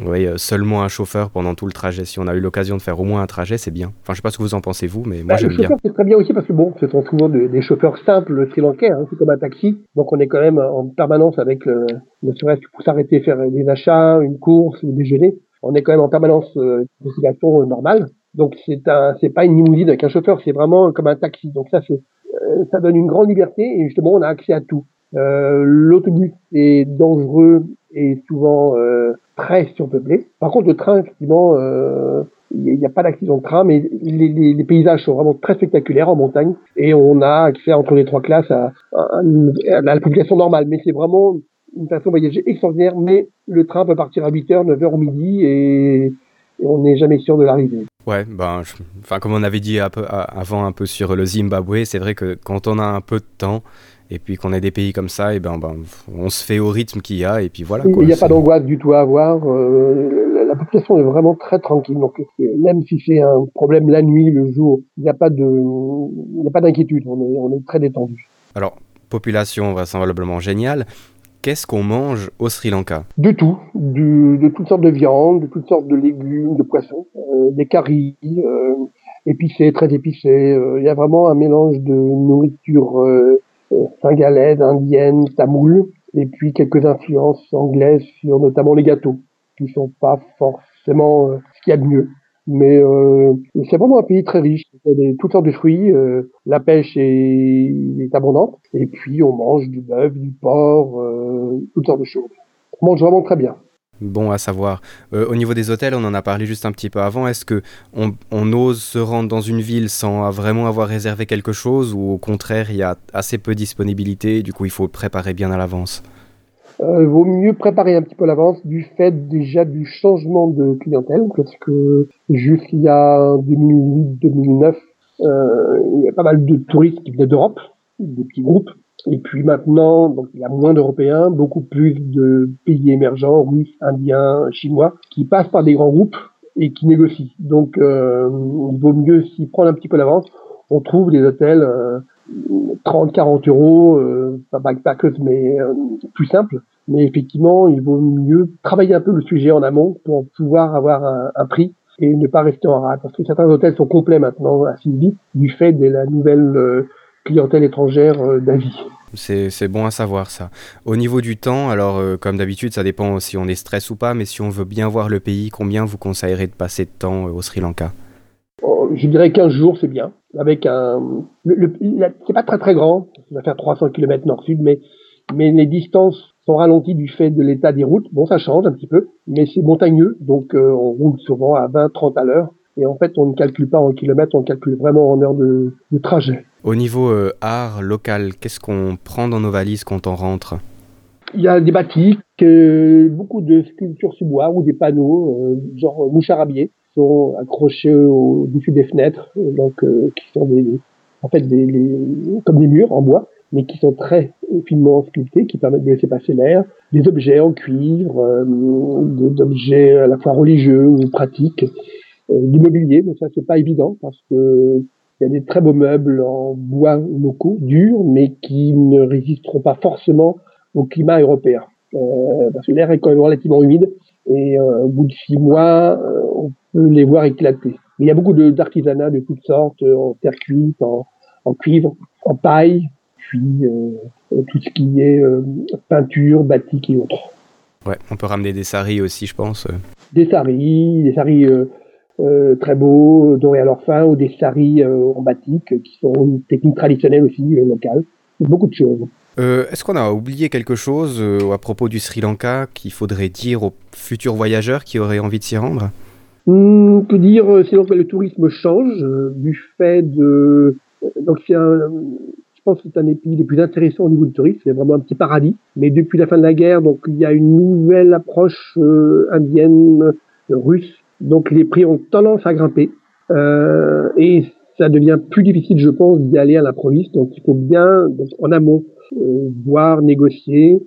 oui, euh, seulement un chauffeur pendant tout le trajet. Si on a eu l'occasion de faire au moins un trajet, c'est bien. Enfin, je sais pas ce que vous en pensez vous, mais moi bah, j'aime bien. C'est très bien aussi parce que bon, ce sont souvent des, chauffeurs simples sri-lankais, hein, c'est comme un taxi. Donc on est quand même en permanence avec le, ne serait-ce que pour s'arrêter faire des achats, une course ou déjeuner. On est quand même en permanence euh, circulation euh, normale. Donc c'est un, c'est pas une limousine avec un chauffeur, c'est vraiment comme un taxi. Donc ça, c'est, euh, ça donne une grande liberté et justement on a accès à tout. Euh, l'autobus est dangereux et souvent euh, très surpeuplé. Par contre, le train, effectivement, euh, il n'y a pas d'accident de train, mais les, les, les, paysages sont vraiment très spectaculaires en montagne et on a accès entre les trois classes à, à, la population normale. Mais c'est vraiment une façon de voyager extraordinaire, mais le train peut partir à 8h, 9h au midi et, on n'est jamais sûr de l'arrivée. Ouais, ben, enfin, comme on avait dit un peu, avant un peu sur le Zimbabwe, c'est vrai que quand on a un peu de temps, et puis qu'on ait des pays comme ça, et ben, ben on se fait au rythme qu'il y a, et puis voilà. Il n'y a pas d'angoisse du tout à avoir. Euh, la population est vraiment très tranquille. Donc même si c'est un problème la nuit, le jour, il n'y a pas de, il n'y a pas d'inquiétude. On est, on est très détendu. Alors population vraisemblablement géniale. Qu'est-ce qu'on mange au Sri Lanka? De tout, de toutes sortes de viandes, de toutes sortes de légumes, de poissons, euh, des caries, euh, épicés, très épicés. Euh, il y a vraiment un mélange de nourriture singalaise, indienne, tamoule, et puis quelques influences anglaises sur notamment les gâteaux, qui sont pas forcément ce qu'il y a de mieux. Mais euh, c'est vraiment un pays très riche. Il y a toutes sortes de fruits. Euh, la pêche est, abondante. Et puis on mange du bœuf, du porc, euh, toutes sortes de choses. On mange vraiment très bien. Bon à savoir. Au niveau des hôtels, on en a parlé juste un petit peu avant. Est-ce que on, ose se rendre dans une ville sans vraiment avoir réservé quelque chose ou au contraire il y a assez peu de disponibilité du coup il faut préparer bien à l'avance? Euh, vaut mieux préparer un petit peu l'avance du fait déjà du changement de clientèle parce que a 2008-2009 euh, il y a pas mal de touristes qui venaient d'Europe, des petits groupes et puis maintenant, donc il y a moins d'Européens, beaucoup plus de pays émergents, russes, indiens, chinois, qui passent par des grands groupes et qui négocient. Donc euh, il vaut mieux s'y prendre un petit peu l'avance. On trouve des hôtels euh, 30, 40 euros, euh, pas backpackers, mais euh, plus simple. Mais effectivement, il vaut mieux travailler un peu le sujet en amont pour pouvoir avoir un, prix et ne pas rester en rade. Parce que certains hôtels sont complets maintenant à Sylvie du fait de la nouvelle euh, clientèle étrangère euh, d'Asie. C'est bon à savoir ça. Au niveau du temps, alors euh, comme d'habitude, ça dépend si on est stress ou pas, mais si on veut bien voir le pays, combien vous conseillerez de passer de temps euh, au Sri Lanka? Je dirais 15 jours, c'est bien. Avec un, c'est pas très très grand, ça va faire 300 km nord-sud, mais mais les distances sont ralenties du fait de l'état des routes. Bon, ça change un petit peu, mais c'est montagneux, donc euh, on roule souvent à 20-30 à l'heure. Et en fait, on ne calcule pas en kilomètres, on calcule vraiment en heures de, trajet. Au niveau euh, art local, qu'est-ce qu'on prend dans nos valises quand on rentre? Il y a des bâtis, euh, beaucoup de sculptures sous bois ou des panneaux, genre moucharabier, sont accrochés au-dessus des fenêtres, donc qui sont des, en fait des, comme des murs en bois mais qui sont très finement sculptés, qui permettent de laisser passer l'air, des objets en cuivre, euh, des objets à la fois religieux ou pratiques, euh, du mobilier, mais ça c'est pas évident parce que il y a des très beaux meubles en bois locaux, durs, mais qui ne résisteront pas forcément au climat européen. Euh, parce que l'air est quand même relativement humide et euh, au bout de six mois, euh, les voir éclater. Mais il y a beaucoup d'artisanat de, toutes sortes, en terre cuite, en, en cuivre, en paille, puis euh, tout ce qui est euh, peinture, batik et autres. Ouais, on peut ramener des saris aussi, je pense. Des saris, des saris euh, très beaux, dorés à leur fin, ou des saris en batik, qui sont une technique traditionnelle aussi locale. Beaucoup de choses. Est-ce qu'on a oublié quelque chose à propos du Sri Lanka qu'il faudrait dire aux futurs voyageurs qui auraient envie de s'y rendre? Hum, Que dire C'est que le tourisme change du fait de. Donc c'est un, je pense que c'est un des pays les plus intéressants au niveau du tourisme. C'est vraiment un petit paradis. Mais depuis la fin de la guerre, donc il y a une nouvelle approche euh, indienne, euh, russe. Donc les prix ont tendance à grimper. Euh, et ça devient plus difficile, je pense, d'y aller à l'improviste. Donc il faut bien, en amont, euh, voir, négocier.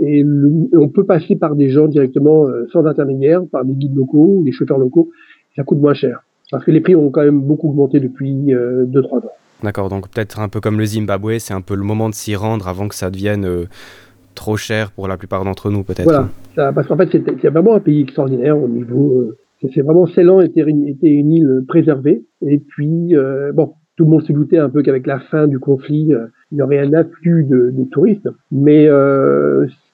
Et on peut passer par des gens directement sans intermédiaire, par des guides locaux, des chauffeurs locaux. Ça coûte moins cher. Parce que les prix ont quand même beaucoup augmenté depuis 2-3 ans. D'accord, donc peut-être un peu comme le Zimbabwe, c'est un peu le moment de s'y rendre avant que ça devienne euh, trop cher pour la plupart d'entre nous, peut-être. Voilà, parce qu'en fait, c'est vraiment un pays extraordinaire au niveau. Euh, c'est vraiment Ceylan était, était une île préservée. Et puis, euh, bon, tout le monde se doutait un peu qu'avec la fin du conflit, il y aurait un afflux de, de touristes. Mais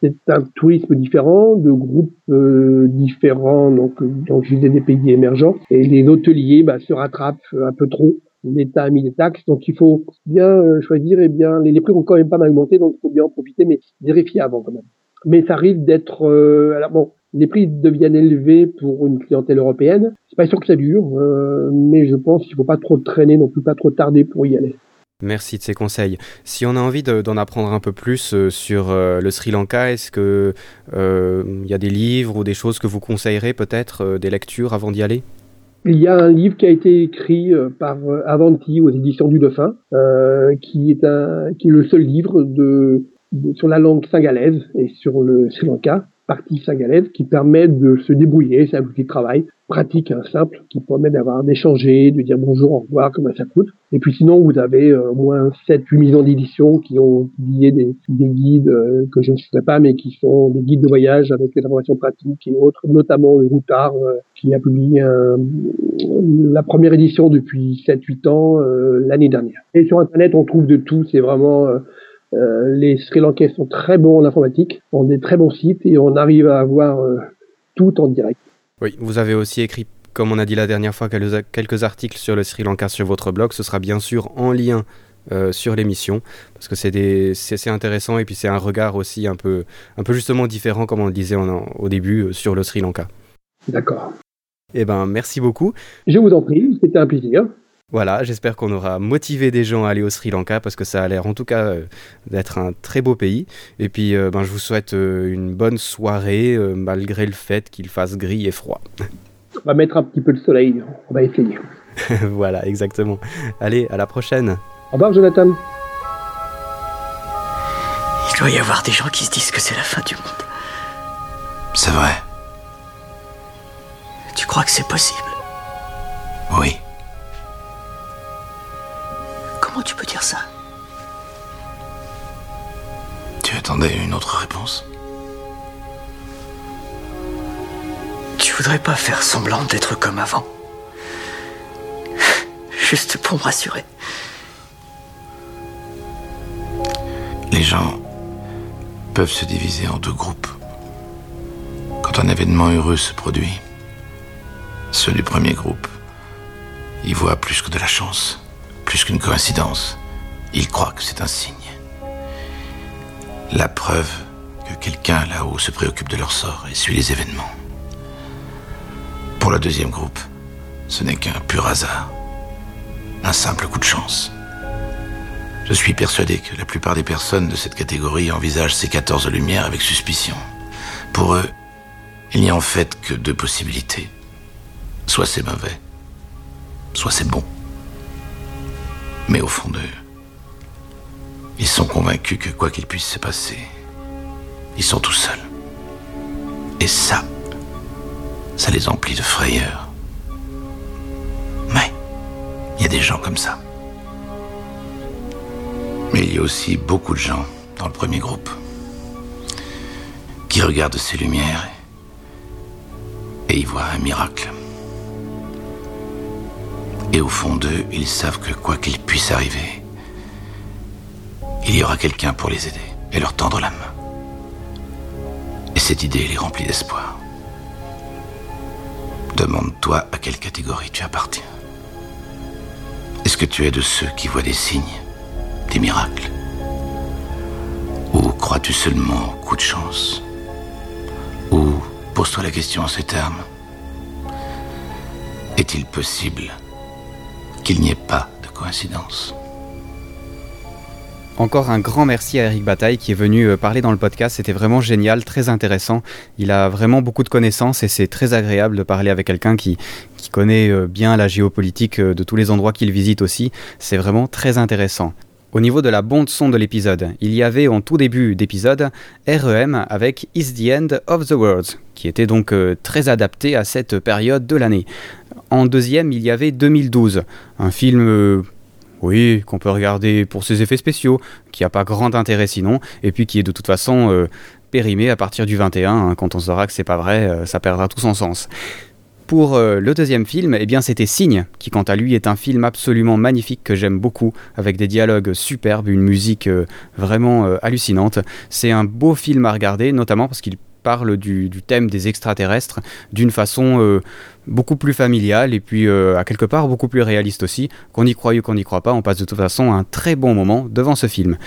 c'est un tourisme différent, de groupes différents, donc, donc je disais des pays émergents. Et les hôteliers bah, se rattrapent un peu trop l'État a mis des taxes, donc il faut bien euh, choisir. Et eh bien, les, prix ont quand même pas mal augmenté, donc il faut bien en profiter, mais vérifier avant quand même. Mais ça risque d'être, euh, alors bon, les prix deviennent élevés pour une clientèle européenne. C'est pas sûr que ça dure, euh, mais je pense qu'il faut pas trop traîner, non plus pas trop tarder pour y aller. Merci de ces conseils. Si on a envie d'en apprendre un peu plus sur le Sri Lanka, est-ce que il y a des livres ou des choses que vous conseillerez peut-être, des lectures avant d'y aller? Il y a un livre qui a été écrit euh, par euh, Avanti aux éditions du Dauphin, euh, qui est un, qui est le seul livre de, sur la langue singalaise et sur le Sri Lanka, partie singalaise, qui permet de se débrouiller. C'est un outil de travail pratique, hein, simple, qui permet d'avoir d'échanger, de dire bonjour, au revoir, comment ça coûte. Et puis sinon, vous avez euh, au moins 7-8 millions d'éditions qui ont publié des, des guides euh, que je ne citerai pas, mais qui sont des guides de voyage avec des informations pratiques et autres, notamment le Routard, euh, qui a publié la première édition depuis 7-8 ans l'année dernière. Et sur Internet, on trouve de tout, c'est vraiment... les Sri Lankais sont très bons en informatique, ont des très bons sites et on arrive à avoir tout en direct. Oui, vous avez aussi écrit, comme on a dit la dernière fois, quelques articles sur le Sri Lanka sur votre blog. Ce sera bien sûr en lien euh, sur l'émission parce que c'est intéressant et puis c'est un regard aussi un peu, un peu justement différent, comme on le disait au début, euh, sur le Sri Lanka. D'accord. Eh ben, merci beaucoup. Je vous en prie, c'était un plaisir. Voilà, j'espère qu'on aura motivé des gens à aller au Sri Lanka parce que ça a l'air en tout cas euh, d'être un très beau pays. Et puis euh, ben, je vous souhaite euh, une bonne soirée malgré le fait qu'il fasse gris et froid. On va mettre un petit peu de soleil, on va essayer. (laughs) voilà, exactement. Allez, à la prochaine. Au revoir Jonathan. Il doit y avoir des gens qui se disent que c'est la fin du monde. C'est vrai. Tu crois que c'est possible? Oui. Attendais une autre réponse Tu voudrais pas faire semblant d'être comme avant? Juste pour me rassurer. Les gens peuvent se diviser en deux groupes. Quand un événement heureux se produit, ceux du premier groupe y voient plus que de la chance plus qu'une coïncidence. Il croit que c'est un signe. La preuve que quelqu'un là-haut se préoccupe de leur sort et suit les événements. Pour le deuxième groupe, ce n'est qu'un pur hasard. Un simple coup de chance. Je suis persuadé que la plupart des personnes de cette catégorie envisagent ces 14 lumières avec suspicion. Pour eux, il n'y a en fait que deux possibilités. Soit c'est mauvais, soit c'est bon. Mais au fond d'eux, ils sont convaincus que quoi qu'il puisse se passer, ils sont tout seuls. Et ça, ça les emplit de frayeur. Mais, il y a des gens comme ça. Mais il y a aussi beaucoup de gens dans le premier groupe qui regardent ces lumières et y voient un miracle. Et au fond d'eux, ils savent que quoi qu'il puisse arriver, il y aura quelqu'un pour les aider et leur tendre la main. Et cette idée les remplit d'espoir. Demande-toi à quelle catégorie tu appartiens. Est-ce que tu es de ceux qui voient des signes, des miracles? Ou crois-tu seulement au coup de chance? Ou pose-toi la question en ces termes. Est-il possible qu'il n'y ait pas de coïncidence? Encore un grand merci à Eric Bataille qui est venu euh, parler dans le podcast. C'était vraiment génial, très intéressant. Il a vraiment beaucoup de connaissances et c'est très agréable de parler avec quelqu'un qui, connaît euh, bien la géopolitique euh, de tous les endroits qu'il visite aussi. C'est vraiment très intéressant. Au niveau de la bande son de l'épisode, il y avait en tout début d'épisode REM avec Is the End of the World, qui était donc très adapté à cette période de l'année. En deuxième, il y avait 2012, un film oui, qu'on peut regarder pour ses effets spéciaux, qui n'a pas grand intérêt sinon, et puis qui est de toute façon euh, périmé à partir du 21. Hein. quand on saura que c'est pas vrai, euh, ça perdra tout son sens. Pour euh, le deuxième film, eh bien c'était Signe, qui quant à lui est un film absolument magnifique que j'aime beaucoup, avec des dialogues superbes, une musique vraiment hallucinante. C'est un beau film à regarder, notamment parce qu'il parle du, thème des extraterrestres d'une façon euh, beaucoup plus familiale et puis euh, à quelque part beaucoup plus réaliste aussi. Qu'on y croit ou qu'on n'y croit pas, on passe de toute façon un très bon moment devant ce film.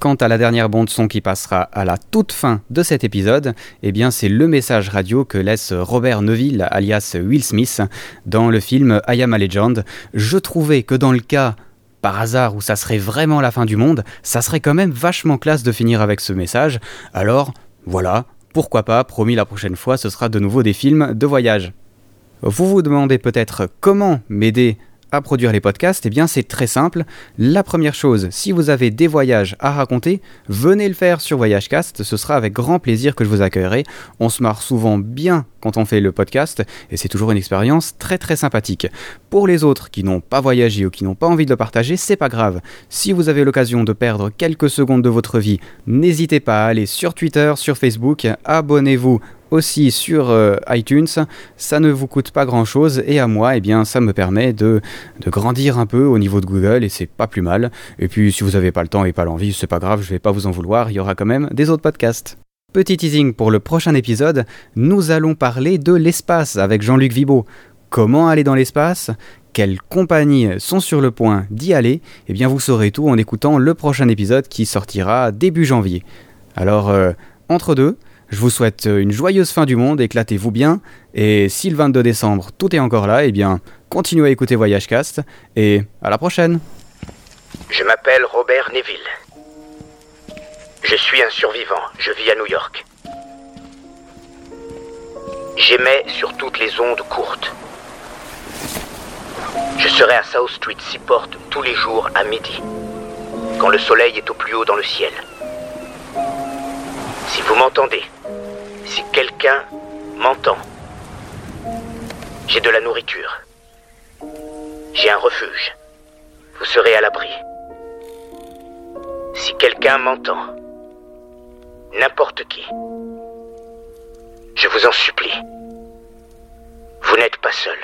Quant à la dernière bande son qui passera à la toute fin de cet épisode, eh bien c'est le message radio que laisse Robert Neville alias Will Smith dans le film I Am a Legend. Je trouvais que dans le cas par hasard où ça serait vraiment la fin du monde, ça serait quand même vachement classe de finir avec ce message. Alors voilà, pourquoi pas, promis la prochaine fois, ce sera de nouveau des films de voyage. Vous vous demandez peut-être comment m'aider produire les podcasts, eh bien c'est très simple. La première chose, si vous avez des voyages à raconter, venez le faire sur Voyagecast, ce sera avec grand plaisir que je vous accueillerai. On se marre souvent bien quand on fait le podcast et c'est toujours une expérience très très sympathique. Pour les autres qui n'ont pas voyagé ou qui n'ont pas envie de le partager, c'est pas grave. Si vous avez l'occasion de perdre quelques secondes de votre vie, n'hésitez pas à aller sur Twitter, sur Facebook, abonnez-vous aussi sur euh, iTunes. Ça ne vous coûte pas grand chose et à moi, eh bien, ça me permet de, de grandir un peu au niveau de Google et c'est pas plus mal. Et puis, si vous n'avez pas le temps et pas l'envie, c'est pas grave, je vais pas vous en vouloir, il y aura quand même des autres podcasts. Petit teasing pour le prochain épisode, nous allons parler de l'espace avec Jean-Luc Vibo. Comment aller dans l'espace? Quelles compagnies sont sur le point d'y aller? Eh bien, vous saurez tout en écoutant le prochain épisode qui sortira début janvier. Alors, euh, entre deux, je vous souhaite une joyeuse fin du monde, éclatez-vous bien, et si le 22 décembre tout est encore là, eh bien, continuez à écouter Voyagecast, et à la prochaine Je m'appelle Robert Neville. Je suis un survivant, je vis à New York. J'émets sur toutes les ondes courtes. Je serai à South Street Seaport tous les jours à midi, quand le soleil est au plus haut dans le ciel. Si vous m'entendez, si quelqu'un m'entend, j'ai de la nourriture. J'ai un refuge. Vous serez à l'abri. Si quelqu'un m'entend, n'importe qui, je vous en supplie, vous n'êtes pas seul.